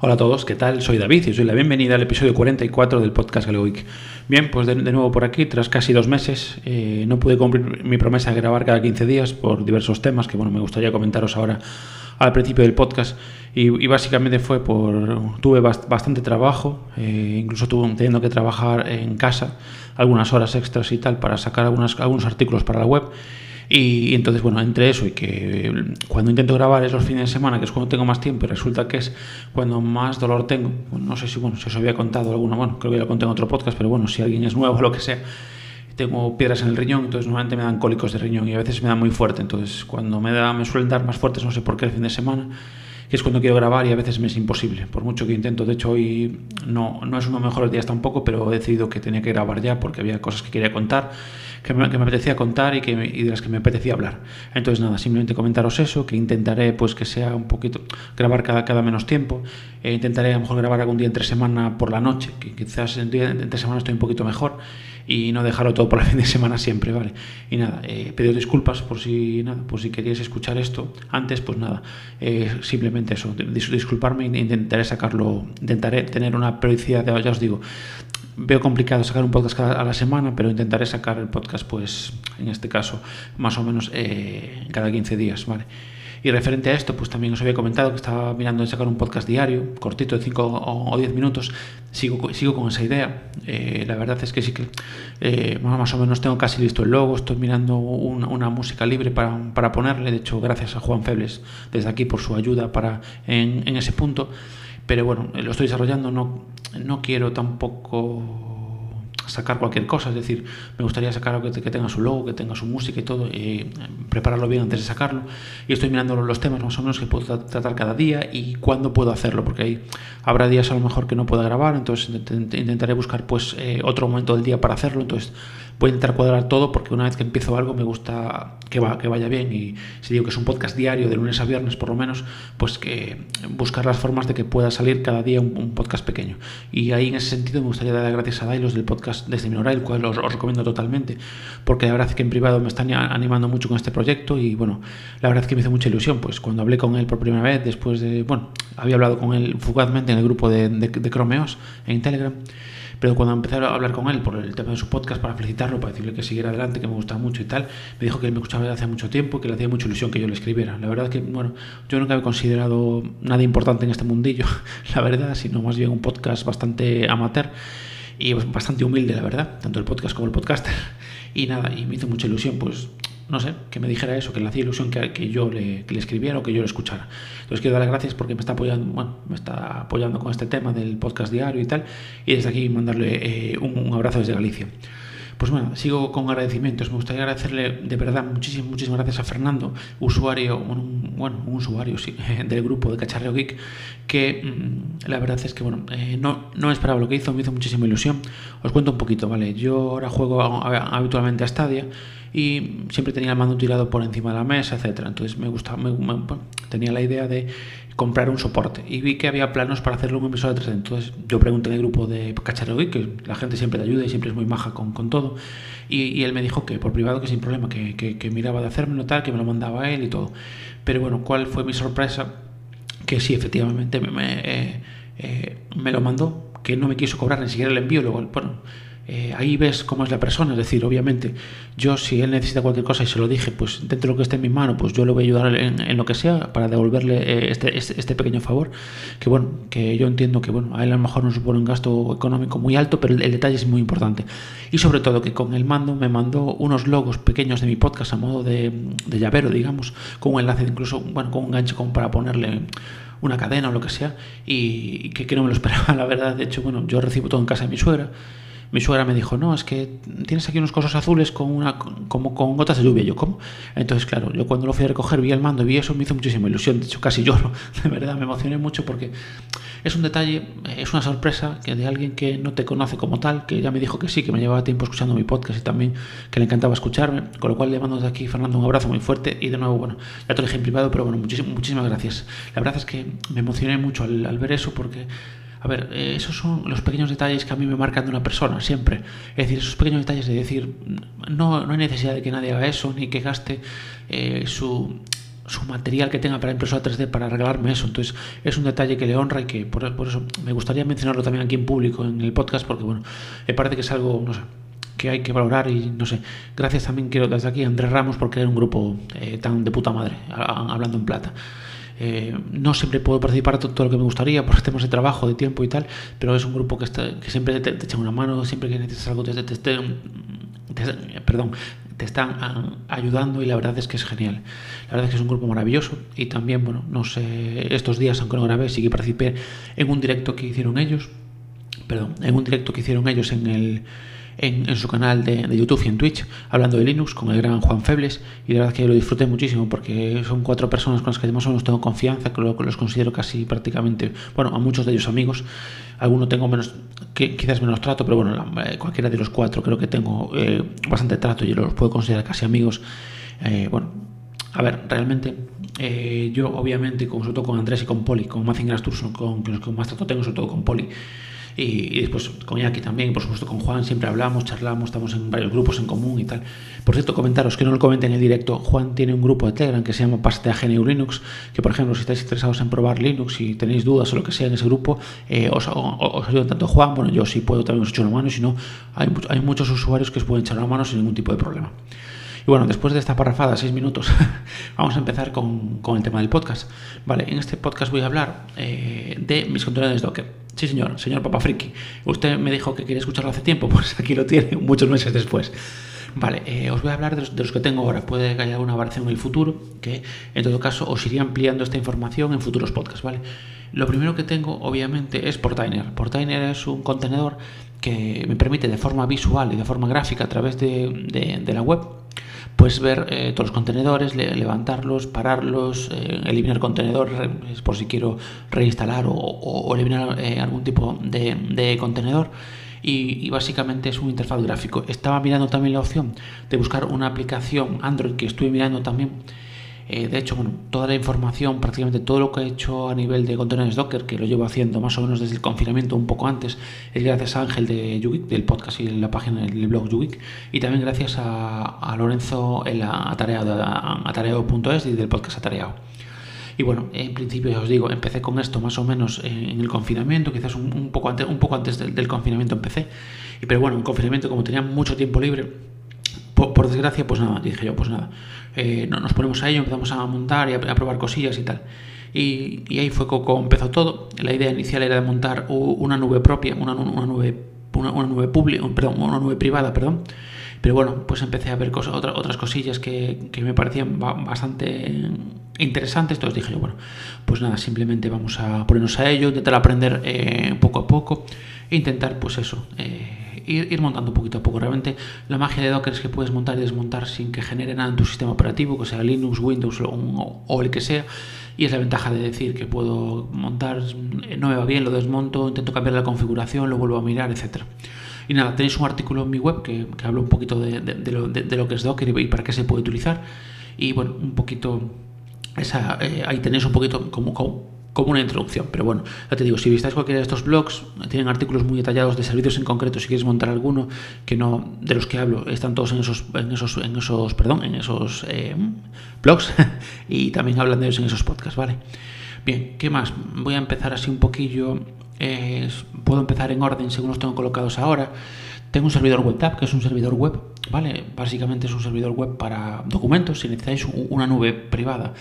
Hola a todos, ¿qué tal? Soy David y os doy la bienvenida al episodio 44 del podcast Galgoic. Bien, pues de, nuevo por aquí, tras casi dos meses, eh, no pude cumplir mi promesa de grabar cada 15 días por diversos temas que bueno, me gustaría comentaros ahora al principio del podcast. Y, básicamente fue por. Tuve bastante trabajo, eh, incluso tuve teniendo que trabajar en casa algunas horas extras y tal para sacar algunas, algunos artículos para la web. Y, entonces, bueno, entre eso y que cuando intento grabar es los fines de semana, que es cuando tengo más tiempo, y resulta que es cuando más dolor tengo. no sé si, bueno, si os había contado alguna, bueno, creo que ya lo conté en otro podcast, pero bueno, si alguien es nuevo o lo que sea, tengo piedras en el riñón, entonces normalmente me dan cólicos de riñón y a veces me dan muy fuerte. Entonces, cuando me, da, me suelen dar más fuertes, no sé por qué, el fin de semana, que es cuando quiero grabar y a veces me es imposible. Por mucho que intento, de hecho, hoy no, no es uno de los mejores días tampoco, pero he decidido que tenía que grabar ya porque había cosas que quería contar que me, apetecía contar y, que y de las que me apetecía hablar. Entonces nada, simplemente comentaros eso, que intentaré pues que sea un poquito, grabar cada, cada menos tiempo, e intentaré a lo mejor grabar algún día entre semana por la noche, que quizás en día entre semana estoy un poquito mejor y no dejarlo todo por el fin de semana siempre, ¿vale? Y nada, eh, pedido disculpas por si, nada, por si queríais escuchar esto antes, pues nada, eh, simplemente eso, disculparme e intentaré sacarlo, intentaré tener una periodicidad, ya os digo, veo complicado sacar un podcast a la semana, pero intentaré sacar el podcast, pues en este caso, más o menos eh, cada 15 días, ¿vale? Y referente a esto, pues también os había comentado que estaba mirando de sacar un podcast diario, cortito de 5 o 10 minutos. Sigo, sigo con esa idea. Eh, la verdad es que sí que eh, más o menos tengo casi listo el logo. Estoy mirando una, música libre para, para, ponerle. De hecho, gracias a Juan Febles desde aquí por su ayuda para, en, en ese punto. Pero bueno, lo estoy desarrollando. No, no quiero tampoco sacar cualquier cosa, es decir, me gustaría sacar algo que, tenga su logo, que tenga su música y todo, y prepararlo bien antes de sacarlo. Y estoy mirando los temas más o menos que puedo tratar cada día y cuándo puedo hacerlo, porque ahí habrá días a lo mejor que no pueda grabar, entonces intentaré buscar pues eh, otro momento del día para hacerlo, entonces voy a intentar cuadrar todo porque una vez que empiezo algo me gusta que, va, que vaya bien y si digo que es un podcast diario de lunes a viernes por lo menos, pues que buscar las formas de que pueda salir cada día un, podcast pequeño. Y ahí en ese sentido me gustaría dar gracias a Dailos del podcast desde mi el cual os, recomiendo totalmente porque la verdad es que en privado me están animando mucho con este proyecto y bueno, la verdad es que me hizo mucha ilusión, pues cuando hablé con él por primera vez, después de, bueno, había hablado con él fugazmente en el grupo de, de, de Cromeos en Telegram pero cuando empecé a hablar con él por el tema de su podcast para felicitarlo, para decirle que siguiera adelante, que me gustaba mucho y tal, me dijo que él me escuchaba desde hace mucho tiempo, que le hacía mucha ilusión que yo le escribiera. La verdad es que, bueno, yo nunca he considerado nada importante en este mundillo, la verdad, sino más bien un podcast bastante amateur y bastante humilde, la verdad, tanto el podcast como el podcaster. Y nada, y me hizo mucha ilusión, pues no sé, que me dijera eso, que le hacía ilusión que, que yo le, que le, escribiera o que yo lo escuchara. Entonces quiero darle gracias porque me está apoyando, bueno, me está apoyando con este tema del podcast diario y tal, y desde aquí mandarle eh, un, abrazo desde Galicia. Pues bueno, sigo con agradecimientos. Me gustaría agradecerle de verdad muchísimas, gracias a Fernando, usuario, bueno, un usuario sí, del grupo de Cacharreo Geek, que mm, la verdad es que bueno, eh, no, no esperaba lo que hizo, me hizo muchísima ilusión. Os cuento un poquito, ¿vale? Yo ahora juego habitualmente a Stadia y siempre tenía el mando tirado por encima de la mesa, etcétera. Entonces me gustaba, tenía la idea de comprar un soporte y vi que había planos para hacerlo un episodio de 3D. Entonces yo pregunté en el grupo de Cacharro que la gente siempre te ayuda y siempre es muy maja con, con todo. Y, él me dijo que por privado que sin problema, que, que, miraba de hacérmelo tal, que me lo mandaba él y todo. Pero bueno, ¿cuál fue mi sorpresa? Que sí, efectivamente me, me, eh, eh, me lo mandó, que no me quiso cobrar ni siquiera el envío. Luego, bueno, eh, ahí ves cómo es la persona, es decir, obviamente, yo si él necesita cualquier cosa y se lo dije, pues dentro de lo que esté en mi mano, pues yo le voy a ayudar en, lo que sea para devolverle eh, este, este, este, pequeño favor, que bueno, que yo entiendo que bueno, a él a lo mejor no supone un gasto económico muy alto, pero el, detalle es muy importante. Y sobre todo que con el mando me mandó unos logos pequeños de mi podcast a modo de, llavero, digamos, con un enlace, incluso, bueno, con un gancho como para ponerle una cadena o lo que sea, y que, que no me lo esperaba, la verdad. De hecho, bueno, yo recibo todo en casa de mi suegra mi suegra me dijo, no, es que tienes aquí unos cosas azules con una, como con gotas de lluvia. Yo, ¿cómo? Entonces, claro, yo cuando lo fui a recoger vi el mando y vi eso, me hizo muchísima ilusión. De hecho, casi lloro. De verdad, me emocioné mucho porque es un detalle, es una sorpresa que de alguien que no te conoce como tal, que ya me dijo que sí, que me llevaba tiempo escuchando mi podcast y también que le encantaba escucharme. Con lo cual le mando desde aquí, Fernando, un abrazo muy fuerte y de nuevo, bueno, ya te lo dije en privado, pero bueno, muchísimas, gracias. La verdad es que me emocioné mucho al ver eso porque a ver, eh, esos son los pequeños detalles que a mí me marcan de una persona, siempre. Es decir, esos pequeños detalles de decir, no, no hay necesidad de que nadie haga eso, ni que gaste eh, su, su material que tenga para impresora 3D para regalarme eso. Entonces es un detalle que le honra y que por, eso me gustaría mencionarlo también aquí en público, en el podcast, porque bueno, me parece que es algo, no sé, que hay que valorar y no sé. Gracias también quiero desde aquí Andrés Ramos porque era un grupo eh, tan de puta madre, hablando en plata. Eh, no siempre puedo participar todo lo que me gustaría por temas de trabajo, de tiempo y tal, pero es un grupo que, está, que siempre te, echa una mano, siempre que necesitas algo te, te, te, perdón, te están ah, ayudando y la verdad es que es genial. La verdad es que es un grupo maravilloso y también, bueno, no sé, estos días, aunque no grabé, sí que participé en un directo que hicieron ellos, perdón, en un directo que hicieron ellos en el en, su canal de, YouTube y en Twitch, hablando de Linux con el gran Juan Febles, y la verdad que lo disfruté muchísimo porque son cuatro personas con las que más o menos tengo confianza, que, los considero casi prácticamente, bueno, a muchos de ellos amigos, algunos tengo menos, quizás menos trato, pero bueno, eh, cualquiera de los cuatro creo que tengo eh, bastante trato y los puedo considerar casi amigos. Eh, bueno, a ver, realmente yo obviamente, sobre todo con Andrés y con Poli, con Mazinger Asturson, con, con los que más trato tengo, sobre todo con Poli, y, después con Yaki también, por supuesto con Juan, siempre hablamos, charlamos, estamos en varios grupos en común y tal. Por cierto, comentaros que no lo comenten en el directo, Juan tiene un grupo de Telegram que se llama Paste a GNU Linux, que por ejemplo si estáis interesados en probar Linux y tenéis dudas o lo que sea en ese grupo, eh, os, os, ayuda tanto Juan, bueno yo sí puedo también os echo una mano, si no hay, hay muchos usuarios que os pueden echar una mano sin ningún tipo de problema. Y bueno, después de esta parrafada, seis minutos, vamos a empezar con, con, el tema del podcast. Vale, en este podcast voy a hablar eh, de mis contenedores Docker. Sí, señor, señor Papa Friki. Usted me dijo que quería escucharlo hace tiempo, pues aquí lo tiene, muchos meses después. Vale, eh, os voy a hablar de los, que tengo ahora. Puede que haya alguna variación en el futuro, que en todo caso os iría ampliando esta información en futuros podcasts, ¿vale? Lo primero que tengo, obviamente, es Portainer. Portainer es un contenedor que me permite de forma visual y de forma gráfica a través de la web puedes ver eh, todos los contenedores, levantarlos, pararlos, eh, eliminar contenedores por si quiero reinstalar o, eliminar eh, algún tipo de, contenedor. Y, básicamente es un interfaz gráfico. Estaba mirando también la opción de buscar una aplicación Android que estuve mirando también eh, de hecho, bueno, toda la información, prácticamente todo lo que he hecho a nivel de contenedores Docker, que lo llevo haciendo más o menos desde el confinamiento un poco antes, es gracias a Ángel de Yugik, del podcast y la página del blog Yugik, y también gracias a, Lorenzo en la atareado.es y del podcast Atareado. Y bueno, en principio ya os digo, empecé con esto más o menos en el confinamiento, quizás un, poco antes, un poco antes del, del confinamiento empecé. Y, pero bueno, en confinamiento, como tenía mucho tiempo libre, por, desgracia, pues nada, dije yo, pues nada, eh, nos ponemos a ello, empezamos a montar y a, probar cosillas y tal. Y, ahí fue como empezó todo. La idea inicial era de montar una nube propia, una, nube, una, nube pública, perdón, una nube privada, perdón. Pero bueno, pues empecé a ver cosas, otras cosillas que, me parecían bastante interesantes. Entonces dije yo, bueno, pues nada, simplemente vamos a ponernos a ello, intentar aprender eh, poco a poco e intentar, pues eso, eh, ir, montando poquito a poco. Realmente la magia de Docker es que puedes montar y desmontar sin que genere nada en tu sistema operativo, que sea Linux, Windows o, el que sea. Y es la ventaja de decir que puedo montar, no me va bien, lo desmonto, intento cambiar la configuración, lo vuelvo a mirar, etc. Y nada, tenéis un artículo en mi web que, que habla un poquito de, lo, que es Docker y, para qué se puede utilizar. Y bueno, un poquito, esa, eh, ahí tenéis un poquito como como una introducción. Pero bueno, ya te digo, si visitáis cualquiera de estos blogs, tienen artículos muy detallados de servicios en concreto. Si quieres montar alguno que no de los que hablo, están todos en esos, en esos, en esos, perdón, en esos eh, blogs y también hablan de ellos en esos podcasts, ¿vale? Bien, ¿qué más? Voy a empezar así un poquillo. puedo empezar en orden según los tengo colocados ahora. Tengo un servidor web tab, que es un servidor web, ¿vale? Básicamente es un servidor web para documentos. Si necesitáis una nube privada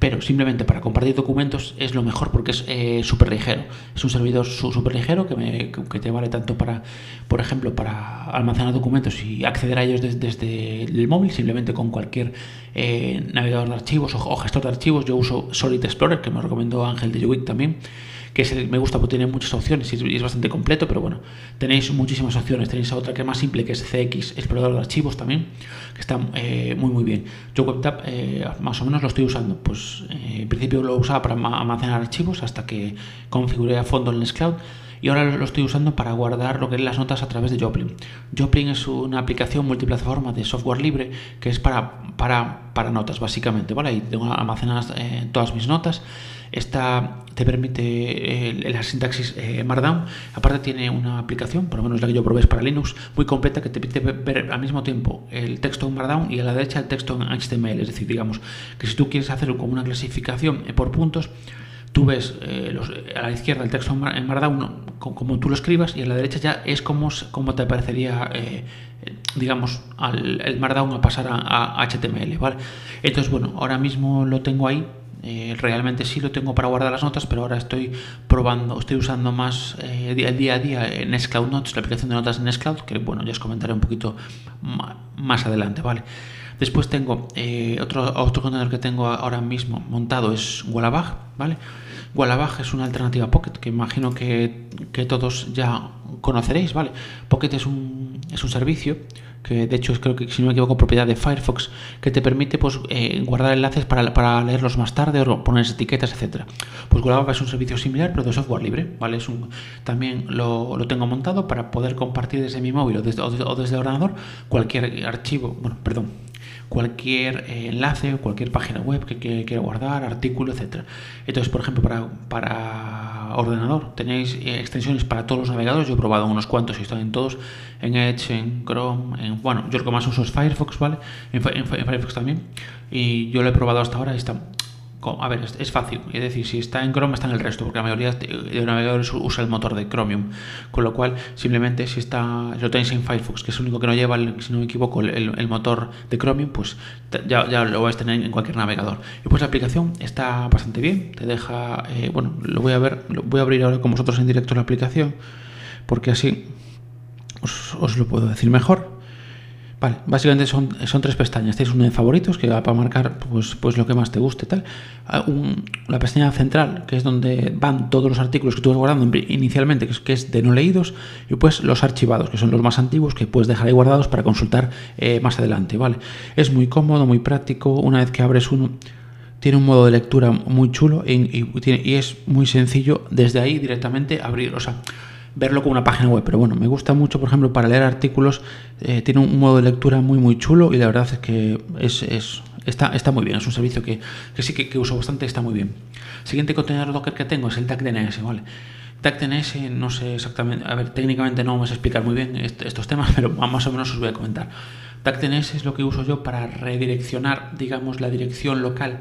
pero simplemente para compartir documentos es lo mejor porque es eh, súper ligero. Es un servidor súper ligero que, me, que, te vale tanto para, por ejemplo, para almacenar documentos y acceder a ellos desde, el móvil, simplemente con cualquier eh, navegador de archivos o, gestor de archivos. Yo uso Solid Explorer, que me recomendó Ángel de Ubic también que me gusta porque tiene muchas opciones y es bastante completo, pero bueno, tenéis muchísimas opciones. Tenéis otra que es más simple, que es CX, explorador de archivos también, que está eh, muy muy bien. Yo WebTap eh, más o menos lo estoy usando, pues eh, en principio lo usaba para almacenar archivos hasta que configuré a fondo el Nextcloud y ahora lo estoy usando para guardar lo que es las notas a través de Joplin. Joplin es una aplicación multiplataforma de software libre que es para, para, para notas, básicamente, ¿vale? Ahí tengo almacenadas eh, todas mis notas. Esta te permite eh, la sintaxis eh, Markdown. Aparte tiene una aplicación, por lo menos la que yo probé es para Linux, muy completa que te permite ver al mismo tiempo el texto en Markdown y a la derecha el texto en HTML. Es decir, digamos que si tú quieres hacerlo como una clasificación por puntos, tú ves eh, a la izquierda el texto en Markdown como tú lo escribas y a la derecha ya es como, te parecería, eh, digamos, al, el Markdown a pasar a, HTML, ¿vale? Entonces, bueno, ahora mismo lo tengo ahí. Eh, realmente sí lo tengo para guardar las notas, pero ahora estoy probando, estoy usando más el día a día en Nextcloud Notes, la aplicación de notas de Nextcloud, que bueno, ya os comentaré un poquito más adelante, ¿vale? Después tengo otro, otro contenedor que tengo ahora mismo montado es Wallabag, ¿vale? Wallabag es una alternativa Pocket que imagino que, todos ya conoceréis, ¿vale? Pocket es un, es un servicio que de hecho es creo que si no me equivoco propiedad de Firefox que te permite pues eh, guardar enlaces para, para, leerlos más tarde o poner etiquetas etcétera pues Wallabag es un servicio similar pero de software libre vale es un también lo, lo tengo montado para poder compartir desde mi móvil o desde, o desde el ordenador cualquier archivo bueno perdón cualquier eh, enlace o cualquier página web que, quiera guardar, artículo, etc. Entonces, por ejemplo, para, para ordenador tenéis eh, extensiones para todos los navegadores. Yo he probado unos cuantos y están en todos, en Edge, en Chrome, en, bueno, yo lo que más uso es Firefox, ¿vale? En, en Firefox también. Y yo lo he probado hasta ahora y está a ver, es, fácil. Es decir, si está en Chrome, está en el resto, porque la mayoría de navegadores usa el motor de Chromium. Con lo cual, simplemente si está lo tenéis en Firefox, que es el único que no lleva, si no me equivoco, el, motor de Chromium, pues ya, lo vais a tener en cualquier navegador. Y pues la aplicación está bastante bien. Te deja, eh, bueno, lo voy a ver, lo voy a abrir ahora con vosotros en directo la aplicación, porque así os lo puedo decir mejor. Vale, básicamente son, son tres pestañas. Tienes una de favoritos que va para marcar pues, pues lo que más te guste. tal ah, La pestaña central, que es donde van todos los artículos que tú vas guardando inicialmente, que es, que es de no leídos, y pues los archivados, que son los más antiguos, que puedes dejar ahí guardados para consultar eh, más adelante. ¿vale? Es muy cómodo, muy práctico. Una vez que abres uno, tiene un modo de lectura muy chulo y, y es muy sencillo desde ahí directamente abrir. Verlo como una página web. Pero bueno, me gusta mucho, por ejemplo, para leer artículos, eh, tiene un modo de lectura muy, muy chulo y la verdad es que es, es está, está muy bien. Es un servicio que, que sí que, uso bastante, está muy bien. Siguiente contenedor Docker que tengo es el DNS, ¿vale? DNS, no sé exactamente, a ver, técnicamente no vamos a explicar muy bien estos temas, pero más o menos os voy a comentar. DNS es lo que uso yo para redireccionar, digamos, la dirección local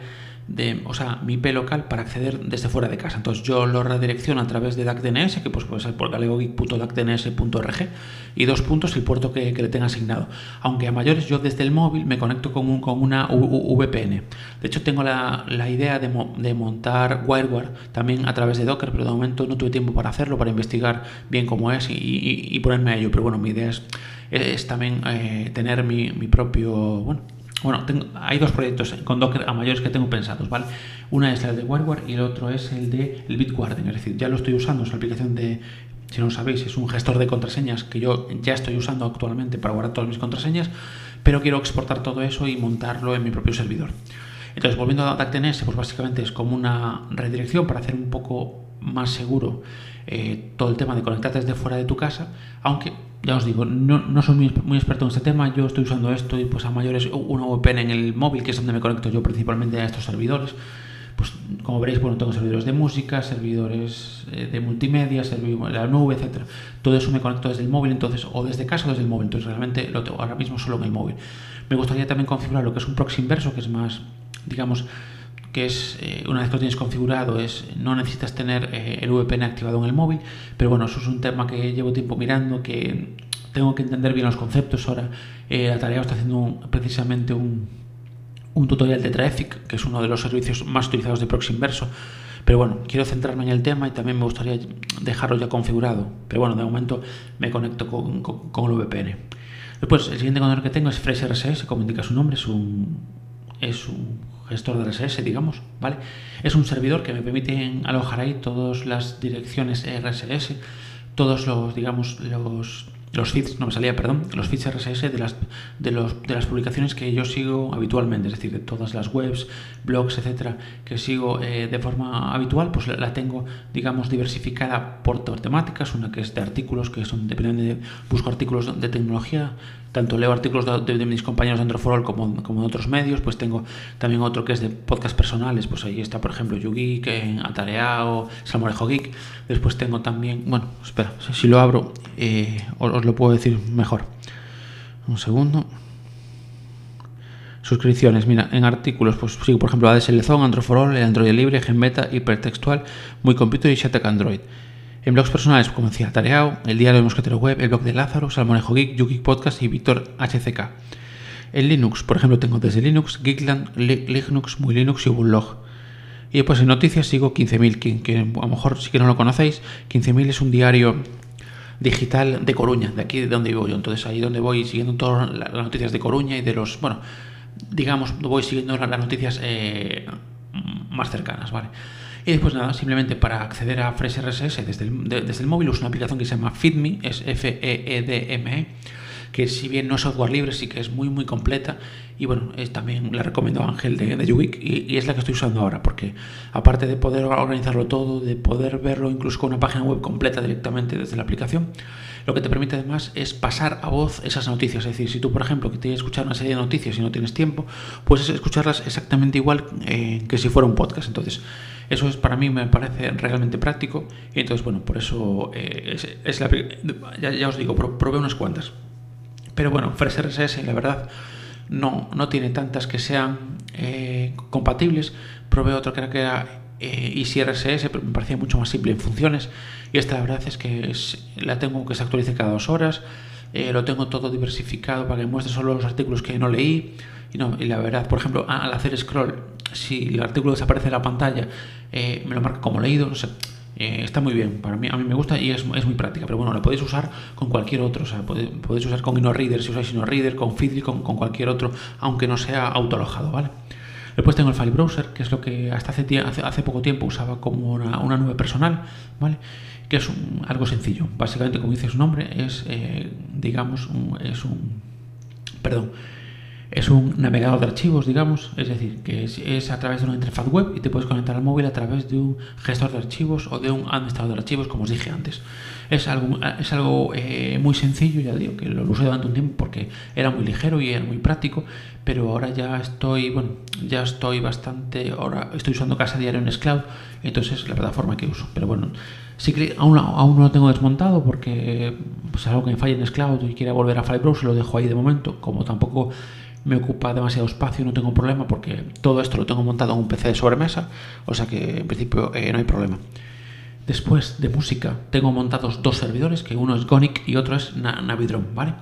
de, o sea, mi IP local para acceder desde fuera de casa. Entonces yo lo redirecciono a través de DACDNS, que pues puede ser por galegogeek.dacdns.org y dos puntos el puerto que, le tenga asignado. Aunque a mayores yo desde el móvil me conecto con, un, con una VPN. De hecho tengo la, idea de, montar WireGuard también a través de Docker, pero de momento no tuve tiempo para hacerlo, para investigar bien cómo es y, ponerme a ello. Pero bueno, mi idea es, es también eh, tener mi, mi propio... Bueno, bueno, hay dos proyectos con Docker a mayores que tengo pensados, ¿vale? Una es el de WireGuard y el otro es el de el Bitwarden, es decir, ya lo estoy usando, es una aplicación de, si no lo sabéis, es un gestor de contraseñas que yo ya estoy usando actualmente para guardar todas mis contraseñas, pero quiero exportar todo eso y montarlo en mi propio servidor. Entonces, volviendo a DACTNS, pues básicamente es como una redirección para hacer un poco más seguro eh, todo el tema de conectarte desde fuera de tu casa, aunque ya os digo, no, no soy muy, experto en este tema, yo estoy usando esto y pues a mayores una VPN en el móvil, que es donde me conecto yo principalmente a estos servidores. Pues como veréis, bueno, tengo servidores de música, servidores eh, de multimedia, servidores de la nube, etcétera. Todo eso me conecto desde el móvil, entonces, o desde casa o desde el móvil. Entonces realmente lo tengo ahora mismo solo en el móvil. Me gustaría también configurar lo que es un proxy inverso, que es más, digamos, que es, eh, una vez que lo tienes configurado, es no necesitas tener eh, el VPN activado en el móvil, pero bueno, eso es un tema que llevo tiempo mirando, que tengo que entender bien los conceptos. Ahora eh, la tarea está haciendo precisamente un, un, tutorial de Traffic, que es uno de los servicios más utilizados de Proxy Inverso. Pero bueno, quiero centrarme en el tema y también me gustaría dejarlo ya configurado. Pero bueno, de momento me conecto con, con, el VPN. Después, el siguiente control que tengo es FreshRSS, como indica su nombre, es un, es un gestor de RSS, digamos, ¿vale? Es un servidor que me permite alojar ahí todas las direcciones RSS, todos los, digamos, los los feeds, no me salía, perdón, los feeds RSS de las, de, los, de las publicaciones que yo sigo habitualmente, es decir, de todas las webs, blogs, etcétera, que sigo eh, de forma habitual, pues la, tengo, digamos, diversificada por temáticas, una que es de artículos, que son, depende de, busco artículos de tecnología, tanto leo artículos de, mis compañeros de Androforol como, como de otros medios, pues tengo también otro que es de podcast personales, pues ahí está, por ejemplo, YouGeek, Atareao, Salmorejo Geek, después tengo también, bueno, espera, si lo abro, eh, os lo puedo decir mejor. Un segundo. Suscripciones, mira, en artículos, pues sigo por ejemplo ADSL Zone, Android el Android Libre, Genbeta, Hipertextual, Muy Computer y Shatec Android. En blogs personales, como decía, Tareao, el Diario de Mosquetero Web, el blog de Lázaro, Salmonejo Geek, YouGeek Podcast y Víctor HCK. En Linux, por ejemplo, tengo desde Linux, Geekland, Linux, Muy Linux y Ubuntu. Y pues en noticias sigo 15.000, que, a lo mejor sí que no lo conocéis. 15.000 es un diario digital de Coruña, de aquí de donde vivo yo. Entonces ahí donde voy siguiendo todas las noticias de Coruña y de los, bueno, digamos, voy siguiendo las noticias eh, más cercanas, ¿vale? Y después nada, simplemente para acceder a Fresh RSS desde el, desde el móvil uso una aplicación que se llama FeedMe, es F-E-E-D-M-E, e, que si bien no es software libre, sí que es muy muy completa y bueno, es, también la recomiendo a Ángel de, de y, es la que estoy usando ahora, porque aparte de poder organizarlo todo, de poder verlo incluso con una página web completa directamente desde la aplicación, lo que te permite además es pasar a voz esas noticias. Es decir, si tú, por ejemplo, que que escuchar una serie de noticias y no tienes tiempo, puedes escucharlas exactamente igual eh, que si fuera un podcast. Entonces, eso es para mí me parece realmente práctico y entonces, bueno, por eso eh, es, la, ya, os digo, probé unas cuantas. Pero bueno, FreshRSS, la verdad, no, no tiene tantas que sean eh, compatibles. Probé otro que era, que eh, pero me parecía mucho más simple en funciones. Y esta la verdad es que la tengo que se actualice cada dos horas. Eh, lo tengo todo diversificado para que muestre solo los artículos que no leí. Y, no, y la verdad, por ejemplo, al hacer scroll, si el artículo desaparece en la pantalla, me lo marca como leído. Eh, está muy bien, para mí, a mí me gusta y es, es, muy práctica, pero bueno, la podéis usar con cualquier otro, o sea, podéis, usar con InnoReader si usáis InnoReader, con Feedly, con, con cualquier otro, aunque no sea autoalojado, ¿vale? Después tengo el File Browser, que es lo que hasta hace, hace, hace poco tiempo usaba como una, una nube personal, ¿vale? Que es algo sencillo. Básicamente, como dice su nombre, es, eh, digamos, es un... Perdón es un navegador de archivos, digamos, es decir, que es, a través de una interfaz web y te puedes conectar al móvil a través de un gestor de archivos o de un administrador de archivos, como os dije antes. Es algo, es algo eh, muy sencillo, ya digo que lo usé durante un tiempo porque era muy ligero y era muy práctico, pero ahora ya estoy, bueno, ya estoy bastante, ahora estoy usando Casa Diario en Scloud, entonces es la plataforma que uso. Pero bueno, sí que aún, aún no lo tengo desmontado porque pues, algo que me falla en Scloud y quiera volver a FileBrowser lo dejo ahí de momento, como tampoco me ocupa demasiado espacio, no tengo problema porque todo esto lo tengo montado en un PC de sobremesa, o sea que en principio eh, no hay problema. Después de música tengo montados dos servidores, que uno es Gonic y otro es Navidron, ¿vale?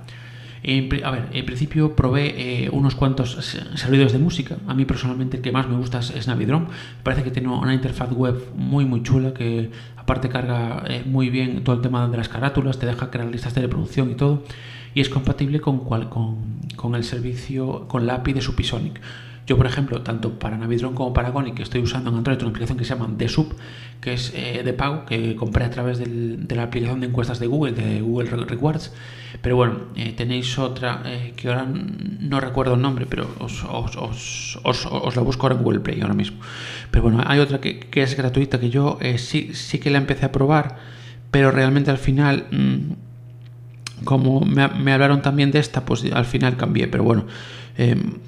A ver, en principio probé eh, unos cuantos servidores de música. A mí personalmente el que más me gusta es, Navidron. Parece que tiene una interfaz web muy muy chula que aparte carga eh, muy bien todo el tema de las carátulas, te deja crear listas de reproducción y todo y es compatible con, con, el servicio, con la API de Supisonic. Yo, por ejemplo, tanto para Navidron como para Gonic que estoy usando en Android una aplicación que se llama TheSub, que es eh, de pago, que compré a través de la aplicación de encuestas de Google, de Google Rewards. Pero bueno, eh, tenéis otra eh, que ahora no recuerdo el nombre, pero os, la busco ahora en Google Play ahora mismo. Pero bueno, hay otra que, es gratuita que yo sí, sí que la empecé a probar, pero realmente al final... Mm, como me, hablaron también de esta, pues al final cambié, pero bueno. Em,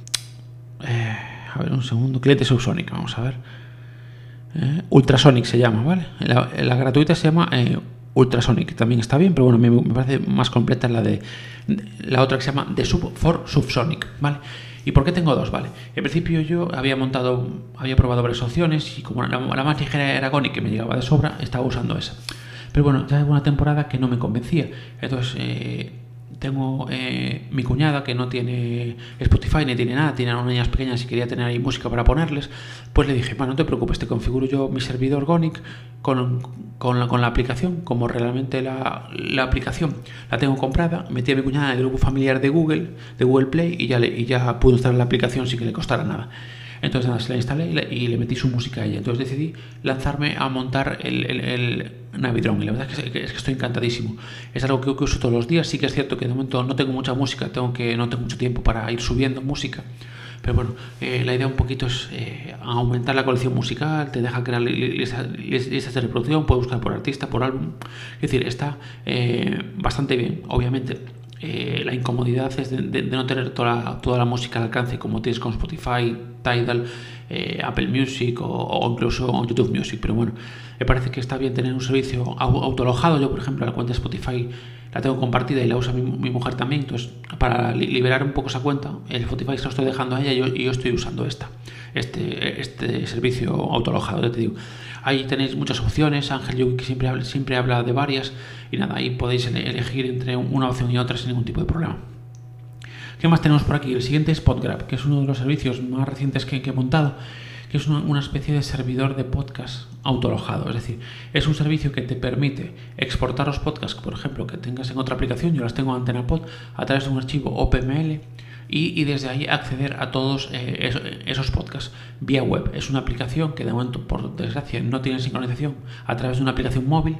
a ver, un segundo. Cliente Subsonic, vamos a ver. Eh, Ultrasonic se llama, ¿vale? La, gratuita se llama eh, Ultrasonic, también está bien, pero bueno, me, parece más completa la de la otra que se llama The Sub for Subsonic, ¿vale? ¿Y por qué tengo dos? Vale. En principio yo había montado, había probado varias opciones y como la, la más ligera era Gonic que me llegaba de sobra, estaba usando esa. Pero bueno, ya hubo una temporada que no me convencía. Entonces, eh, tengo eh, mi cuñada que no tiene Spotify ni tiene nada, tiene unas niñas pequeñas y quería tener ahí música para ponerles, pues le dije, no te preocupes, te configuro yo mi servidor Gonic con, con, la, con la aplicación, como realmente la, la, aplicación la tengo comprada, metí a mi cuñada en el grupo familiar de Google, de Google Play y ya, le, y ya pudo instalar la aplicación sin que le costara nada. Entonces nada, se la instalé y le, metí su música a ella. Entonces decidí lanzarme a montar el, el, el. Y la verdad es que, es que, estoy encantadísimo. Es algo que, que, uso todos los días. Sí que es cierto que de momento no tengo mucha música, tengo que, no tengo mucho tiempo para ir subiendo música. Pero bueno, eh, la idea un poquito es eh, aumentar la colección musical, te deja crear listas de reproducción, puedes buscar por artista, por álbum. Es decir, está eh, bastante bien, obviamente. La incomodidad es de, no tener toda toda la, música al alcance como tienes con Spotify, Tidal, Apple Music o, incluso YouTube Music. Pero bueno, me parece que está bien tener un servicio autolojado. Yo, por ejemplo, la cuenta de Spotify la tengo compartida y la usa mi, mujer también. Entonces, para liberar un poco esa cuenta, el Spotify se lo estoy dejando a ella y yo, estoy usando esta, este, este servicio autolojado. Ya te digo, ahí tenéis muchas opciones. Ángel Yugi siempre habla, siempre habla de varias y nada, ahí podéis elegir entre una opción y otra sin ningún tipo de problema. ¿Qué más tenemos por aquí? El siguiente es PodGrab, que es uno de los servicios más recientes que, he montado que es una, especie de servidor de podcast autolojado. Es decir, es un servicio que te permite exportar los podcasts, por ejemplo, que tengas en otra aplicación, yo las tengo en AntenaPod, a través de un archivo OPML. Y, desde ahí acceder a todos eh, esos, podcasts vía web. Es una aplicación que de momento, por desgracia, no tiene sincronización a través de una aplicación móvil,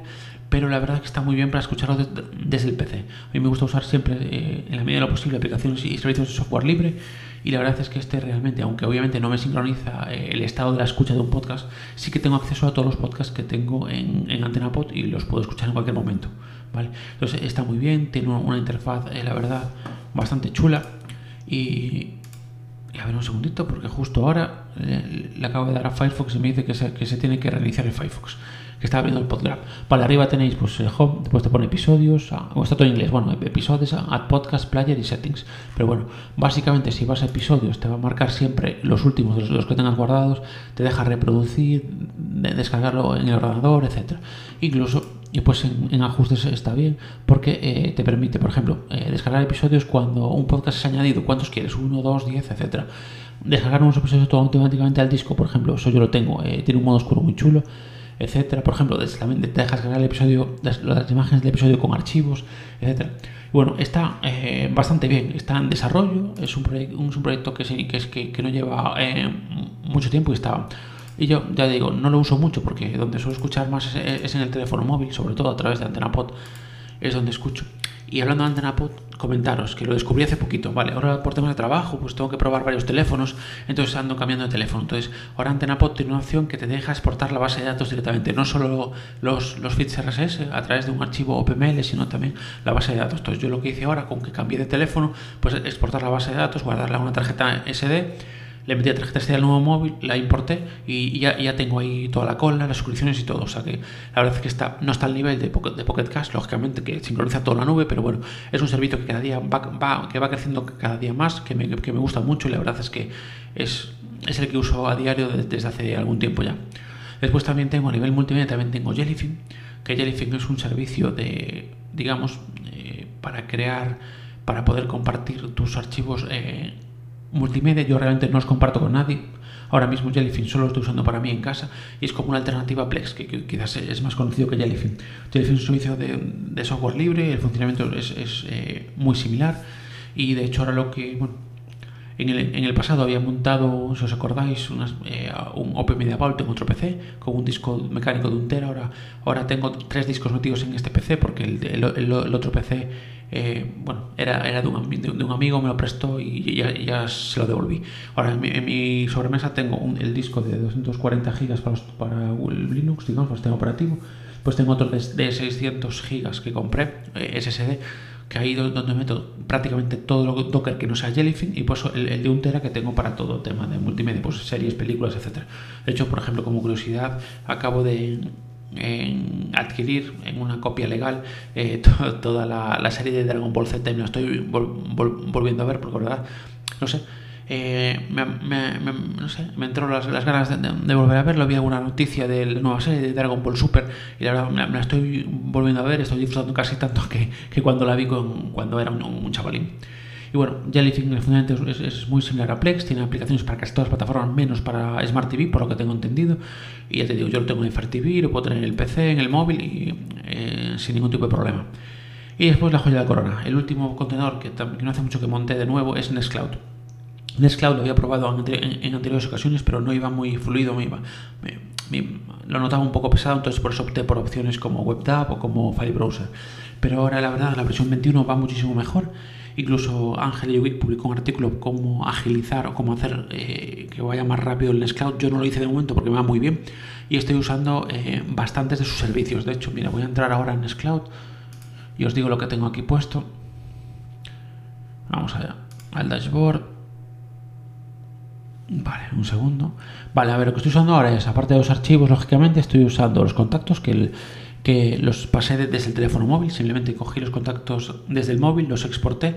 pero la verdad es que está muy bien para escucharlo desde el PC. A mí me gusta usar siempre, eh, en la medida de lo posible, aplicaciones y servicios de software libre y la verdad es que este realmente, aunque obviamente no me sincroniza eh, el estado de la escucha de un podcast, sí que tengo acceso a todos los podcasts que tengo en, en AntenaPod y los puedo escuchar en cualquier momento. ¿vale? Entonces está muy bien, tiene una interfaz, eh, la verdad, bastante chula y, a ver un segundito, porque justo ahora eh, le acabo de dar a Firefox y me dice que se, que se tiene que reiniciar el Firefox que está abriendo el PodGrab. Para arriba tenéis pues el home, después te pone episodios, o está todo en inglés, bueno, episodios, add podcast, player y settings. Pero bueno, básicamente si vas a episodios te va a marcar siempre los últimos de los, que tengas guardados, te deja reproducir, descargarlo en el ordenador, etcétera. Incluso y pues en, ajustes está bien porque eh, te permite, por ejemplo, eh, descargar episodios cuando un podcast es añadido, cuántos quieres, uno, dos, diez, etcétera. Descargar unos episodios automáticamente al disco, por ejemplo, eso yo lo tengo, eh, tiene un modo oscuro muy chulo etcétera. Por ejemplo, también te dejas cargar el episodio, las, imágenes del episodio con archivos, etcétera. Bueno, está bastante bien, está en desarrollo, es un, proyecto, un, proyecto que, es, que, no lleva mucho tiempo y está... Y yo ya digo, no lo uso mucho porque donde suelo escuchar más es, en el teléfono móvil, sobre todo a través de AntenaPod, es donde escucho. Y hablando de AntenaPod, comentaros que lo descubrí hace poquito, ¿vale? Ahora por temas de trabajo, pues tengo que probar varios teléfonos, entonces ando cambiando de teléfono. Entonces, ahora AntenaPod tiene una opción que te deja exportar la base de datos directamente, no solo los, los feeds RSS a través de un archivo OPML, sino también la base de datos. Entonces, yo lo que hice ahora, con que cambié de teléfono, pues exportar la base de datos, guardarla en una tarjeta SD le metí la tarjeta al nuevo móvil, la importé y ya, ya, tengo ahí toda la cola, las suscripciones y todo. O sea que la verdad es que está, no está al nivel de Pocket, de lógicamente, que sincroniza toda la nube, pero bueno, es un servicio que cada día va, que va creciendo cada día más, que me, que me gusta mucho y la verdad es que es, es el que uso a diario desde hace algún tiempo ya. Después también tengo a nivel multimedia, también tengo Jellyfin, que Jellyfin es un servicio de, digamos, eh, para crear, para poder compartir tus archivos. Eh, multimedia yo realmente no os comparto con nadie. Ahora mismo Jellyfin solo lo estoy usando para mí en casa y es como una alternativa a Plex, que, quizás es más conocido que Jellyfin. Jellyfin es un servicio de, software libre, el funcionamiento es, eh, muy similar y de hecho ahora lo que, en el, en el, pasado había montado, si os acordáis, unas, eh, un OpenMedia Vault en otro PC con un disco mecánico de un tera. Ahora, ahora tengo tres discos metidos en este PC porque el, el, otro PC eh, bueno, era, era de, un, de, un, amigo, me lo prestó y ya, ya se lo devolví. Ahora en mi, sobremesa tengo el disco de 240 GB para, para Linux, digamos, para el sistema operativo. Pues tengo otro de, de 600 GB que compré, eh, SSD que ahí donde meto prácticamente todo lo Docker que no sea Jellyfin y pues el, de un tera que tengo para todo tema de multimedia, pues series, películas, etcétera. De hecho, por ejemplo, como curiosidad, acabo de adquirir en una copia legal eh, toda la, serie de Dragon Ball Z y me la estoy volviendo a ver porque verdad no sé eh, me, me, entró las, ganas de, volver a verlo. Vi alguna noticia de la nueva serie de Dragon Ball Super y la verdad me, la estoy volviendo a ver. Estoy disfrutando casi tanto que, que cuando la vi cuando era un, chavalín. Y bueno, Jellyfin fundamentalmente es, es, muy similar a Plex, tiene aplicaciones para casi todas las plataformas, menos para Smart TV, por lo que tengo entendido. Y ya te digo, yo lo tengo en Fire TV, lo puedo tener en el PC, en el móvil y eh, sin ningún tipo de problema. Y después la joya de la corona. El último contenedor que, que no hace mucho que monté de nuevo es Nextcloud. Nextcloud lo había probado en, anteriores ocasiones, pero no iba muy fluido, me iba, lo notaba un poco pesado, entonces por eso opté por opciones como WebDAV o como File Browser. Pero ahora la verdad la versión 21 va muchísimo mejor. Incluso Ángel Yowik publicó un artículo cómo agilizar o cómo hacer eh, que vaya más rápido el Nextcloud. Yo no lo hice de momento porque me va muy bien y estoy usando eh, bastantes de sus servicios. De hecho, mira, voy a entrar ahora en Nextcloud y os digo lo que tengo aquí puesto. Vamos allá, al dashboard. Vale, un segundo. Vale, a ver, lo que estoy usando ahora es, aparte de los archivos, lógicamente, estoy usando los contactos que el, que los pasé desde el teléfono móvil, simplemente cogí los contactos desde el móvil, los exporté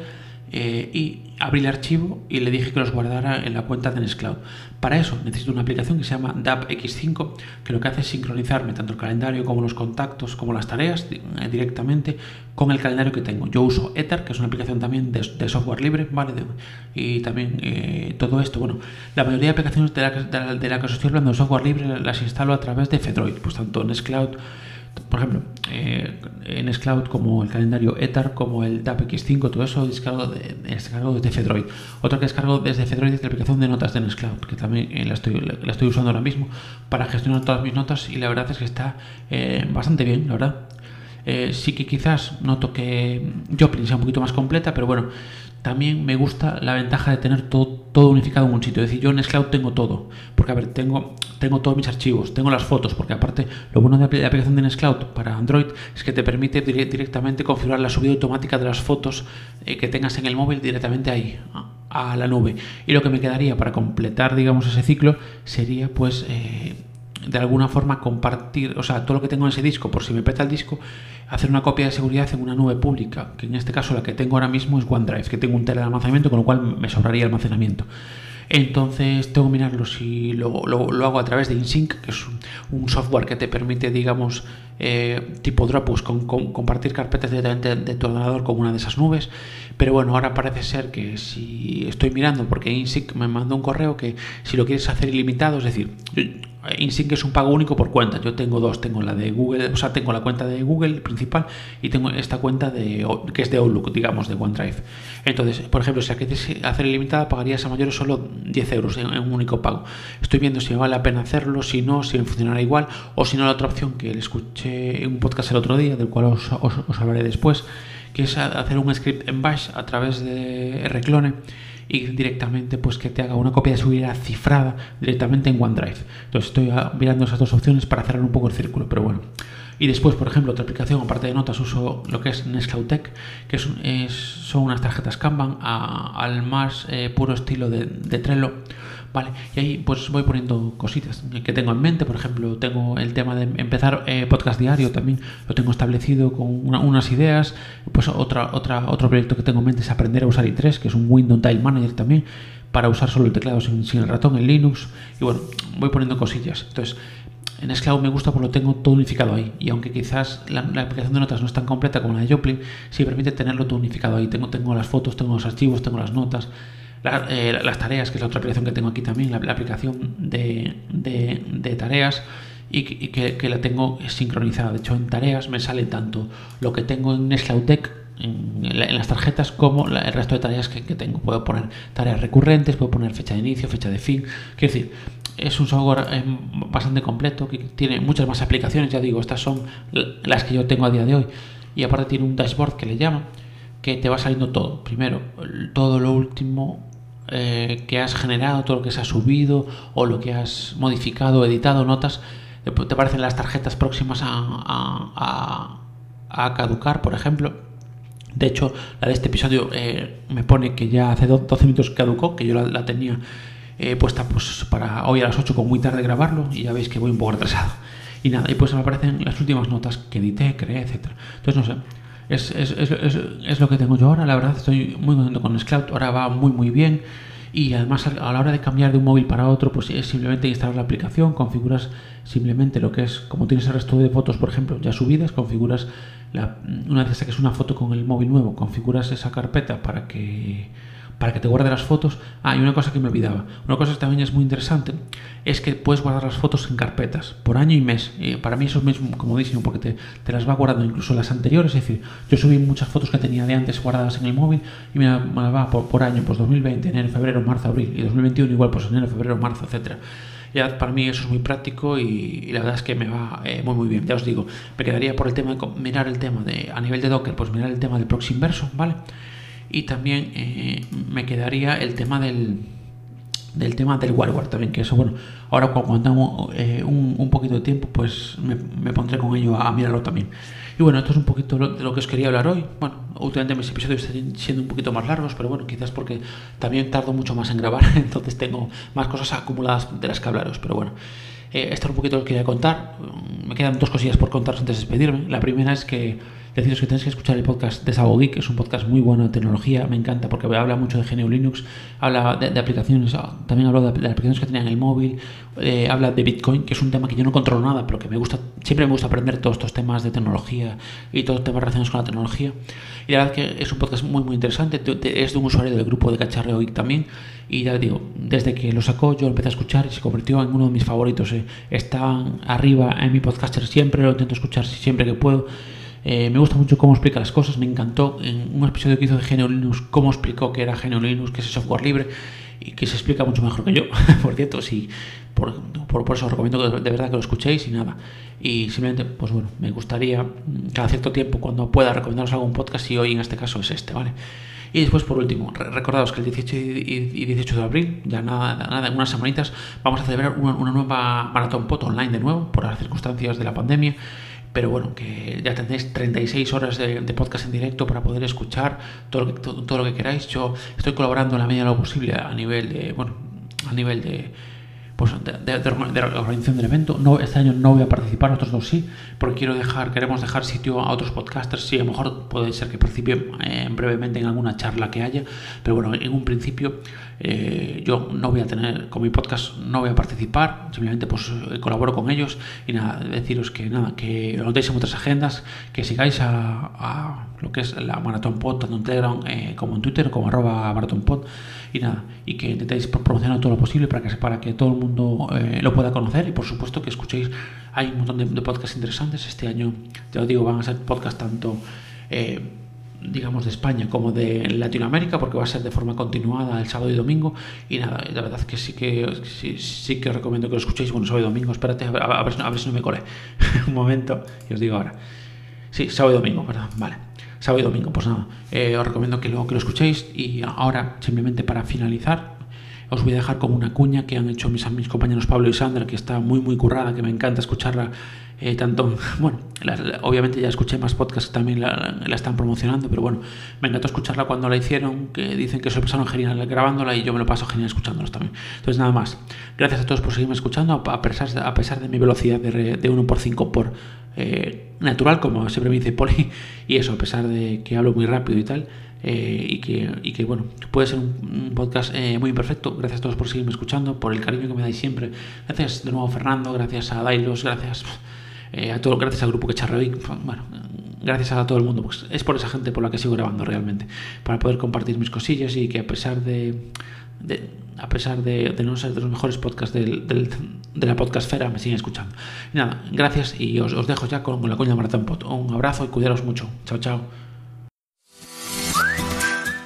eh, y abrí el archivo y le dije que los guardara en la cuenta de Nextcloud. Para eso necesito una aplicación que se llama DAP-X5 que lo que hace es sincronizarme tanto el calendario como los contactos como las tareas eh, directamente con el calendario que tengo. Yo uso Ether, que es una aplicación también de, software libre, ¿vale? y también eh, todo esto, bueno, la mayoría de aplicaciones de la, de la que os estoy hablando de software libre las instalo a través de Fedroid, pues tanto Nextcloud por ejemplo, eh, en Scloud como el calendario Ether, como el DAP-X5, todo eso descargo, de, desde Fedroid. Otro que descargo desde Fedroid es la aplicación de notas de Nextcloud, que también eh, la, estoy, la, estoy usando ahora mismo para gestionar todas mis notas y la verdad es que está eh, bastante bien, la verdad. sí que quizás noto que Joplin sea un poquito más completa, pero bueno, también me gusta la ventaja de tener todo, todo, unificado en un sitio. Es decir, yo en Nextcloud tengo todo. Porque, a ver, tengo, tengo todos mis archivos, tengo las fotos, porque aparte, lo bueno de la aplicación de Nextcloud para Android es que te permite directamente configurar la subida automática de las fotos eh, que tengas en el móvil directamente ahí, a, la nube. Y lo que me quedaría para completar, digamos, ese ciclo sería, pues, eh, de alguna forma compartir, o sea, todo lo que tengo en ese disco, por si me peta el disco, hacer una copia de seguridad en una nube pública, que en este caso la que tengo ahora mismo es OneDrive, que tengo un tele de almacenamiento, con lo cual me sobraría almacenamiento. Entonces tengo que mirarlo si lo, lo, hago a través de InSync, que es un, software que te permite, digamos, eh, tipo Dropbox, compartir carpetas directamente de tu ordenador con una de esas nubes. Pero bueno, ahora parece ser que si estoy mirando, porque InSync me mandó un correo que si lo quieres hacer ilimitado, es decir, InSync es un pago único por cuenta. Yo tengo dos, tengo la de Google, o sea, tengo la cuenta de Google principal y tengo esta cuenta de que es de Outlook, digamos, de OneDrive. Entonces, por ejemplo, si quieres hacer ilimitada, pagarías a mayores solo 10 euros en, un único pago. Estoy viendo si me vale la pena hacerlo, si no, si me funcionará igual, o si no, la otra opción que le escuché en un podcast el otro día, del cual os, os hablaré después, que es hacer un script en Bash a través de Rclone directamente pues que te haga una copia de seguridad cifrada directamente en OneDrive. Entonces estoy mirando esas dos opciones para cerrar un poco el círculo, pero bueno. Y después, por ejemplo, otra aplicación, aparte de notas, uso lo que es Nextcloud Tech, que es, son unas tarjetas Kanban al más eh, puro estilo de Trello Vale, y ahí pues voy poniendo cositas que tengo en mente. Por ejemplo, tengo el tema de empezar eh, podcast diario también, lo tengo establecido con unas ideas. Pues otra, otra, otro proyecto que tengo en mente es aprender a usar i3, que es un Windows Tile Manager también, para usar solo el teclado sin, el ratón en Linux. Y bueno, voy poniendo cosillas. Entonces, en Scloud me gusta porque lo tengo todo unificado ahí. Y aunque quizás la, aplicación de notas no es tan completa como la de Joplin, sí permite tenerlo todo unificado ahí. Tengo, tengo las fotos, tengo los archivos, tengo las notas. Eh, las tareas, que es la otra aplicación que tengo aquí también, la, aplicación de, tareas y, que, la tengo sincronizada. De hecho, en tareas me sale tanto lo que tengo en Nextcloud en, las tarjetas como el resto de tareas que, tengo. Puedo poner tareas recurrentes, puedo poner fecha de inicio, fecha de fin. Quiero decir, es un software eh, bastante completo que tiene muchas más aplicaciones. Ya digo, estas son las que yo tengo a día de hoy. Y aparte tiene un dashboard que le llama, que te va saliendo todo. Primero, todo lo último eh, que has generado, todo lo que se ha subido o lo que has modificado, editado, notas, te parecen las tarjetas próximas a, caducar, por ejemplo. De hecho, la de este episodio eh, me pone que ya hace 12 minutos caducó, que yo la, tenía eh, puesta pues, para hoy a las 8 con muy tarde grabarlo y ya veis que voy un poco retrasado. Y nada, y pues me aparecen las últimas notas que edité, creé, etc. Entonces, no sé, es, es, es, es, lo que tengo yo ahora, la verdad estoy muy contento con Scloud, ahora va muy muy bien. Y además a la hora de cambiar de un móvil para otro pues es simplemente instalar la aplicación, configuras simplemente lo que es, como tienes el resto de fotos por ejemplo ya subidas, configuras una vez que saques una foto con el móvil nuevo, configuras esa carpeta para que para que te guarde las fotos. Ah, y una cosa que me olvidaba, una cosa que también es muy interesante, es que puedes guardar las fotos en carpetas por año y mes. Y para mí eso es comodísimo porque te, te, las va guardando incluso las anteriores. Es decir, yo subí muchas fotos que tenía de antes guardadas en el móvil y me, las va por, por, año, pues 2020, enero, febrero, marzo, abril. Y 2021 igual, pues enero, febrero, marzo, etcétera. Ya para mí eso es muy práctico y, y la verdad es que me va eh, muy muy bien. Ya os digo, me quedaría por el tema de mirar el tema de a nivel de Docker, pues mirar el tema del proxy inverso, ¿vale? Y también eh, me quedaría el tema del, del tema del también, que eso, bueno, ahora cuando tengo eh, un, un, poquito de tiempo, pues me, pondré con ello a, mirarlo también. Y bueno, esto es un poquito de lo que os quería hablar hoy. Bueno, últimamente mis episodios están siendo un poquito más largos, pero bueno, quizás porque también tardo mucho más en grabar, entonces tengo más cosas acumuladas de las que hablaros, pero bueno. Eh, esto es un poquito lo que quería contar. Me quedan dos cosillas por contaros antes de despedirme. La primera es que deciros que tenéis que escuchar el podcast de Sabo Geek, es un podcast muy bueno de tecnología, me encanta porque habla mucho de GNU Linux, habla de, aplicaciones, también habla de, aplicaciones que tenía en el móvil, eh, habla de Bitcoin, que es un tema que yo no controlo nada, pero que me gusta, siempre me gusta aprender todos estos temas de tecnología y todos los temas relacionados con la tecnología. Y la verdad es que es un podcast muy muy interesante, es de un usuario del grupo de Cacharreo Geek también, y ya digo, desde que lo sacó yo empecé a escuchar y se convirtió en uno de mis favoritos. Eh. Está arriba en mi podcaster siempre, lo intento escuchar siempre que puedo. Eh, me gusta mucho cómo explica las cosas, me encantó en un episodio que hizo de GNU Linux cómo explicó que era GNU Linux, que es software libre y que se explica mucho mejor que yo, por cierto, sí, por, por, eso os recomiendo que de verdad que lo escuchéis y nada. Y simplemente, pues bueno, me gustaría cada cierto tiempo, cuando pueda, recomendaros algún podcast y hoy en este caso es este, ¿vale? Y después, por último, recordaos que el 18 y 18 de abril, ya nada, nada en unas semanitas, vamos a celebrar una, una nueva maratón pot online de nuevo, por las circunstancias de la pandemia pero bueno, que ya tendréis 36 horas de, de, podcast en directo para poder escuchar todo lo, que, todo, todo lo que queráis. Yo estoy colaborando en la medida de lo posible a nivel de, bueno, a nivel de, pues de, de, de, la organización del evento. No, este año no voy a participar, otros dos sí, porque quiero dejar, queremos dejar sitio a otros podcasters. Sí, a lo mejor puede ser que participe eh, brevemente en alguna charla que haya, pero bueno, en un principio eh, yo no voy a tener, con mi podcast no voy a participar, simplemente pues eh, colaboro con ellos y nada, deciros que nada, que lo notéis en vuestras agendas, que sigáis a, a lo que es la Maratón Pod, tanto en Telegram eh, como en Twitter, como arroba Maratón Pod, y nada, y que intentéis promocionar todo lo posible para que, para que todo el mundo eh, lo pueda conocer. Y por supuesto que escuchéis, hay un montón de, de podcasts interesantes, este año, ya os digo, van a ser podcasts tanto... Eh, digamos de España como de Latinoamérica porque va a ser de forma continuada el sábado y domingo. Y nada, la verdad que sí que sí, sí que os recomiendo que lo escuchéis. Bueno sábado y domingo, espérate a ver, a ver, a ver si no me colé un momento y os digo ahora. Sí, sábado y domingo, perdón, vale sábado y domingo. Pues nada, eh, os recomiendo que lo, que lo escuchéis y ahora, simplemente para finalizar, os voy a dejar como una cuña que han hecho mis, mis compañeros Pablo y Sandra, que está muy, muy currada, que me encanta escucharla. Eh, tanto, bueno, la, la, obviamente ya escuché más podcasts que también la, la, están promocionando, pero bueno, me encantó escucharla cuando la hicieron, que dicen que se lo pasaron genial grabándola y yo me lo paso genial escuchándolos también. Entonces, nada más. Gracias a todos por seguirme escuchando, a pesar, a pesar de mi velocidad de, de 1 por 5 por eh, natural, como siempre me dice Poli, y eso, a pesar de que hablo muy rápido y tal, eh, y, que, y que, bueno, puede ser un, podcast eh, muy imperfecto. Gracias a todos por seguirme escuchando, por el cariño que me dais siempre. Gracias de nuevo a Fernando, gracias a Dailos, gracias eh, a todo, gracias al grupo que charreó bueno, gracias a todo el mundo, pues es por esa gente por la que sigo grabando realmente, para poder compartir mis cosillas y que a pesar de, de a pesar de, de, no ser de los mejores podcasts del, del, de la podcastfera, me siguen escuchando. Y nada, gracias y os, dejo ya con, la coña de Maratón Pod. Un abrazo y cuidaros mucho. Chao, chao.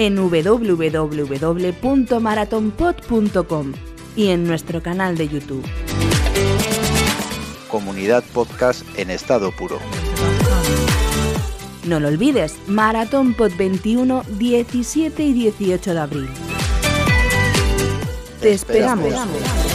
en www.maratonpod.com y en nuestro canal de YouTube. Comunidad Podcast en estado puro. No lo olvides, Maratón Pod 21, 17 y 18 de abril. Te esperamos. Te esperamos.